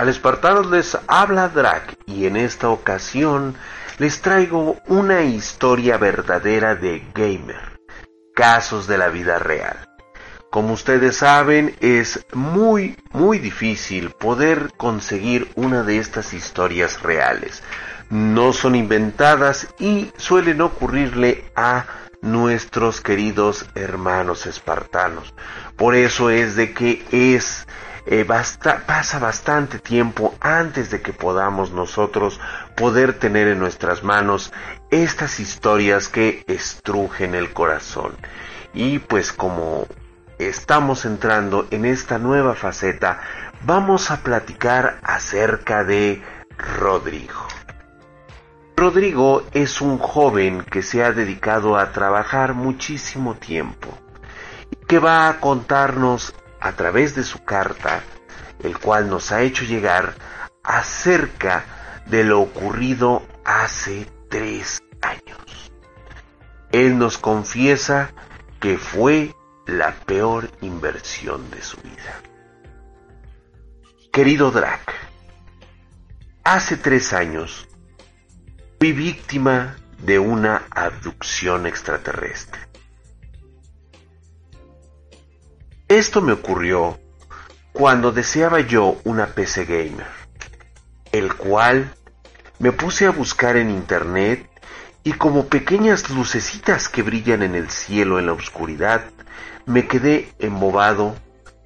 tal espartanos les habla Drac y en esta ocasión les traigo una historia verdadera de gamer, casos de la vida real. Como ustedes saben, es muy, muy difícil poder conseguir una de estas historias reales. No son inventadas y suelen ocurrirle a nuestros queridos hermanos espartanos. Por eso es de que es eh, pasa bastante tiempo antes de que podamos nosotros poder tener en nuestras manos estas historias que estrujen el corazón. Y pues como estamos entrando en esta nueva faceta, vamos a platicar acerca de Rodrigo. Rodrigo es un joven que se ha dedicado a trabajar muchísimo tiempo y que va a contarnos a través de su carta, el cual nos ha hecho llegar acerca de lo ocurrido hace tres años. Él nos confiesa que fue la peor inversión de su vida. Querido Drac, hace tres años fui víctima de una abducción extraterrestre. Esto me ocurrió cuando deseaba yo una PC gamer, el cual me puse a buscar en internet y como pequeñas lucecitas que brillan en el cielo en la oscuridad, me quedé embobado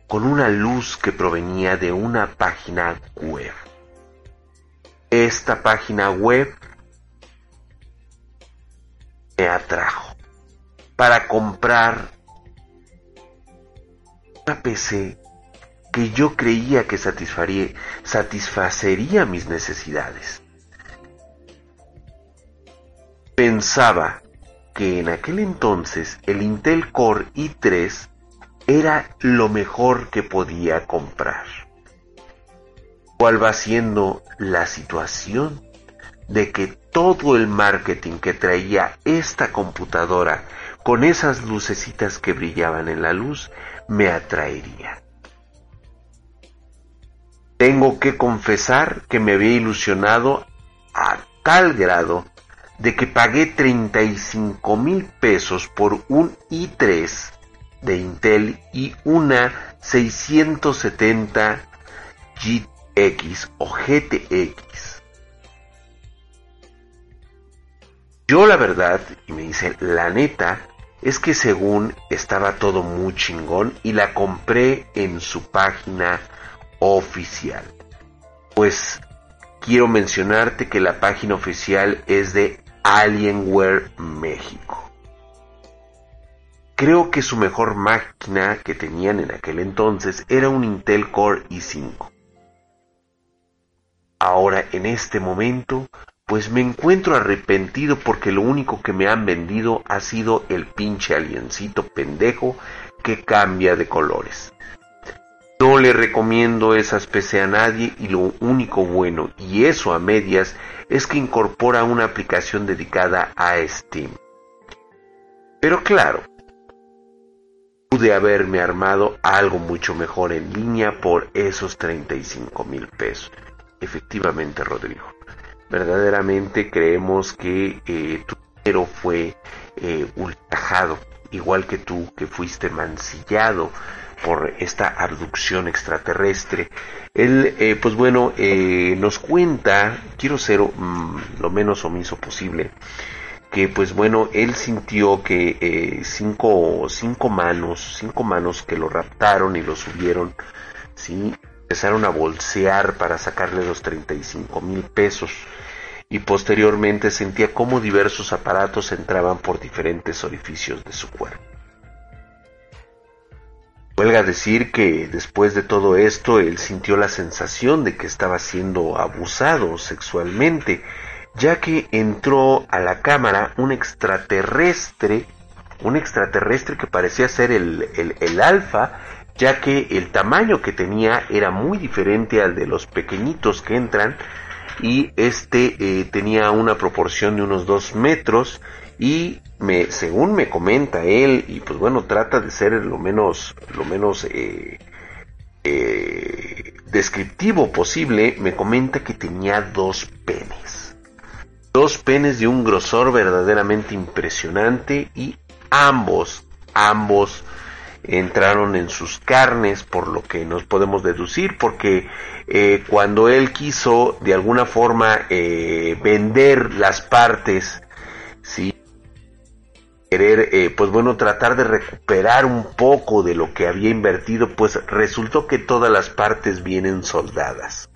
con una luz que provenía de una página web. Esta página web me atrajo para comprar PC que yo creía que satisfacería mis necesidades. Pensaba que en aquel entonces el Intel Core i3 era lo mejor que podía comprar. ¿Cuál va siendo la situación de que todo el marketing que traía esta computadora con esas lucecitas que brillaban en la luz me atraería? Tengo que confesar que me había ilusionado a tal grado de que pagué 35 mil pesos por un i3 de Intel y una 670 GX o GTX. Yo la verdad, y me dice, la neta, es que según estaba todo muy chingón y la compré en su página oficial. Pues quiero mencionarte que la página oficial es de Alienware México. Creo que su mejor máquina que tenían en aquel entonces era un Intel Core i5. Ahora, en este momento, pues me encuentro arrepentido porque lo único que me han vendido ha sido el pinche aliencito pendejo que cambia de colores. No le recomiendo esa PC a nadie y lo único bueno, y eso a medias, es que incorpora una aplicación dedicada a Steam. Pero claro, pude haberme armado algo mucho mejor en línea por esos 35 mil pesos. Efectivamente, Rodrigo. Verdaderamente creemos que eh, tu dinero fue eh, ultrajado, igual que tú que fuiste mancillado por esta abducción extraterrestre. Él, eh, pues bueno, eh, nos cuenta, quiero ser mm, lo menos omiso posible, que pues bueno, él sintió que cinco, cinco manos, cinco manos que lo raptaron y lo subieron, sí, empezaron a bolsear para sacarle los 35 mil pesos y posteriormente sentía como diversos aparatos entraban por diferentes orificios de su cuerpo. Huelga decir que después de todo esto él sintió la sensación de que estaba siendo abusado sexualmente, ya que entró a la cámara un extraterrestre, un extraterrestre que parecía ser el, el, alfa, ya que el tamaño que tenía era muy diferente al de los pequeñitos que entran, y este eh, tenía una proporción de unos dos metros y me, según me comenta él, y pues bueno, trata de ser lo menos, lo menos eh, eh, descriptivo posible, me comenta que tenía dos penes. Dos penes de un grosor verdaderamente impresionante y ambos, ambos entraron en sus carnes, por lo que nos podemos deducir, porque eh, cuando él quiso de alguna forma eh, vender las partes, sí, querer, eh, pues bueno, tratar de recuperar un poco de lo que había invertido, pues resultó que todas las partes vienen soldadas.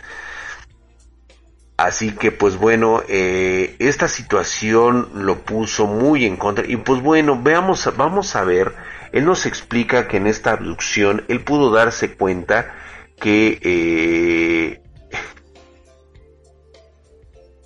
Así que pues bueno, esta situación lo puso muy en contra. Y pues bueno, veamos, vamos a ver él nos explica que en esta abducción él pudo darse cuenta que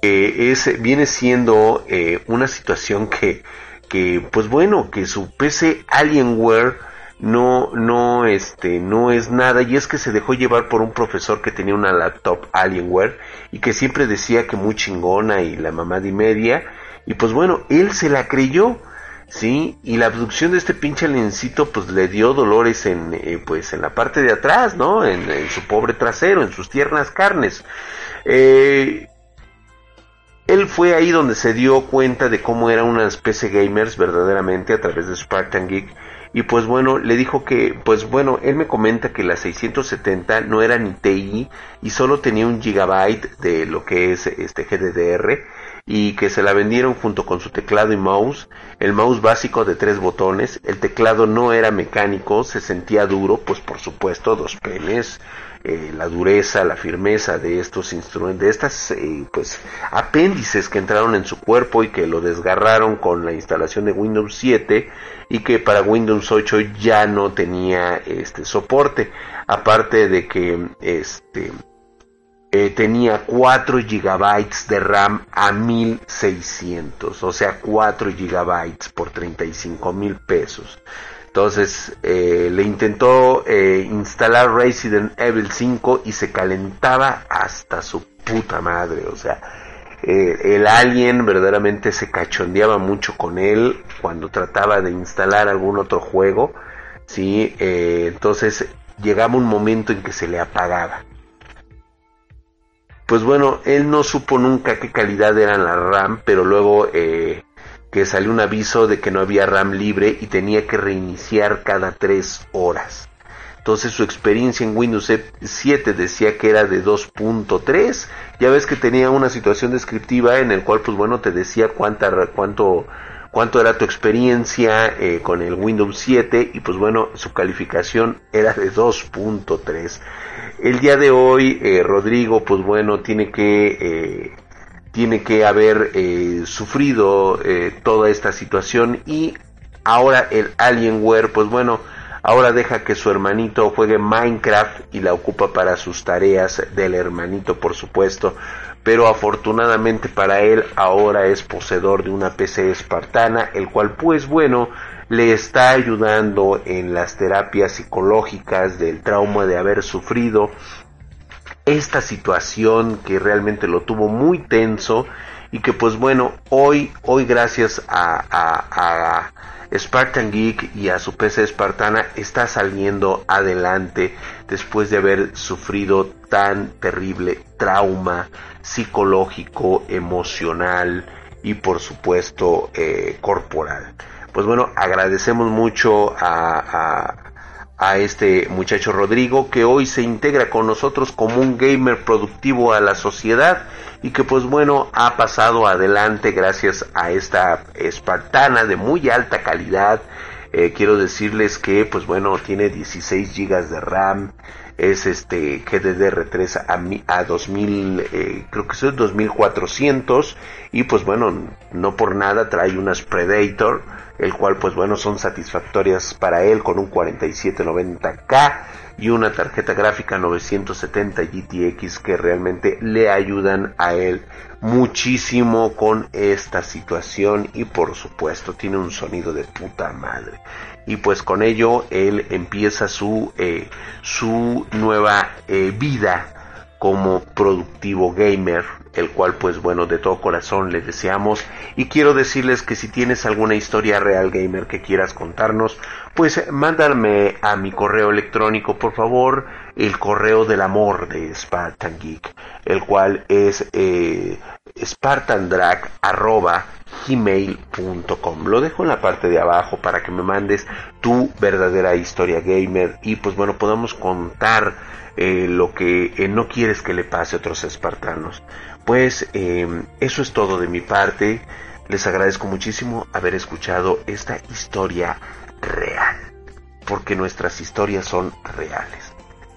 eh, viene siendo eh, una situación que, que, pues bueno, que su PC Alienware no, no, este, no es nada y es que se dejó llevar por un profesor que tenía una laptop Alienware y que siempre decía que muy chingona y la mamá de media y pues bueno, él se la creyó ¿sí? Y la abducción de este pinche aliencito pues le dio dolores en, eh, pues, en la parte de atrás, ¿no? En, su pobre trasero, en sus tiernas carnes. Eh, él fue ahí donde se dio cuenta de cómo era una especie gamers verdaderamente a través de Spartan Geek. Y pues bueno, le dijo que, pues bueno, él me comenta que la 670 no era ni TI y solo tenía un gigabyte de lo que es este GDDR y que se la vendieron junto con su teclado y mouse, el mouse básico de tres botones, el teclado no era mecánico, se sentía duro, pues por supuesto dos penes, eh, la dureza, la firmeza de estos instrumentos, de estas eh, pues apéndices que entraron en su cuerpo y que lo desgarraron con la instalación de Windows 7 y que para Windows 8 ya no tenía este soporte, aparte de que este eh, tenía 4 GB de RAM a 1600, o sea 4 GB por 35 mil pesos. Entonces eh, le intentó eh, instalar Resident Evil 5 y se calentaba hasta su puta madre, o sea, el alien verdaderamente se cachondeaba mucho con él cuando trataba de instalar algún otro juego, ¿sí? entonces llegaba un momento en que se le apagaba pues bueno, él no supo nunca qué calidad eran la RAM, pero luego eh, que salió un aviso de que no había RAM libre y tenía que reiniciar cada tres horas. Entonces su experiencia en Windows 7 decía que era de 2.3. Ya ves que tenía una situación descriptiva en el cual pues bueno te decía cuánta, cuánto, cuánto era tu experiencia eh, con el Windows 7 y pues bueno su calificación era de 2.3. El día de hoy, eh, Rodrigo, pues bueno, tiene que, eh, tiene que haber eh, sufrido toda esta situación y ahora el Alienware, pues bueno, ahora deja que su hermanito juegue Minecraft y la ocupa para sus tareas del hermanito, por supuesto. Pero afortunadamente para él ahora es poseedor de una PC espartana, el cual pues bueno, le está ayudando en las terapias psicológicas del trauma de haber sufrido esta situación que realmente lo tuvo muy tenso y que pues bueno hoy hoy gracias a, a, Spartan Geek y a su PC espartana está saliendo adelante después de haber sufrido tan terrible trauma psicológico emocional y por supuesto eh, corporal. Pues bueno, agradecemos mucho a, a, este muchacho Rodrigo que hoy se integra con nosotros como un gamer productivo a la sociedad y que pues bueno ha pasado adelante gracias a esta espartana de muy alta calidad. Eh, quiero decirles que pues bueno tiene 16 gigas de RAM, es este GDDR3 a, a 2000, eh, creo que es 2400 y pues bueno, no por nada trae unas Predator el cual pues bueno son satisfactorias para él con un 4790K y una tarjeta gráfica 970 GTX que realmente le ayudan a él muchísimo con esta situación y por supuesto tiene un sonido de puta madre. Y pues con ello él empieza su eh, su nueva eh, vida como productivo gamer el cual pues bueno de todo corazón le deseamos. Y quiero decirles que si tienes alguna historia real gamer que quieras contarnos pues mándame a mi correo electrónico por favor el correo del amor de Spartan Geek el cual es eh, spartandrag.gmail.com Lo dejo en la parte de abajo para que me mandes tu verdadera historia gamer y pues bueno podamos contar eh, lo que eh, no quieres que le pase a otros espartanos. Pues eh, eso es todo de mi parte. Les agradezco muchísimo haber escuchado esta historia real. Porque nuestras historias son reales.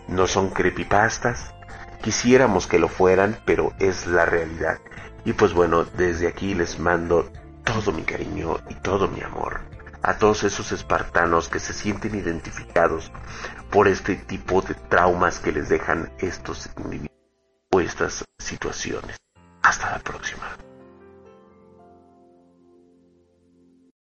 No son creepypastas. Quisiéramos que lo fueran, pero es la realidad. Y pues bueno, desde aquí les mando todo mi cariño y todo mi amor a todos esos espartanos que se sienten identificados por este tipo de traumas que les dejan estos individuos o estas situaciones. Hasta la próxima.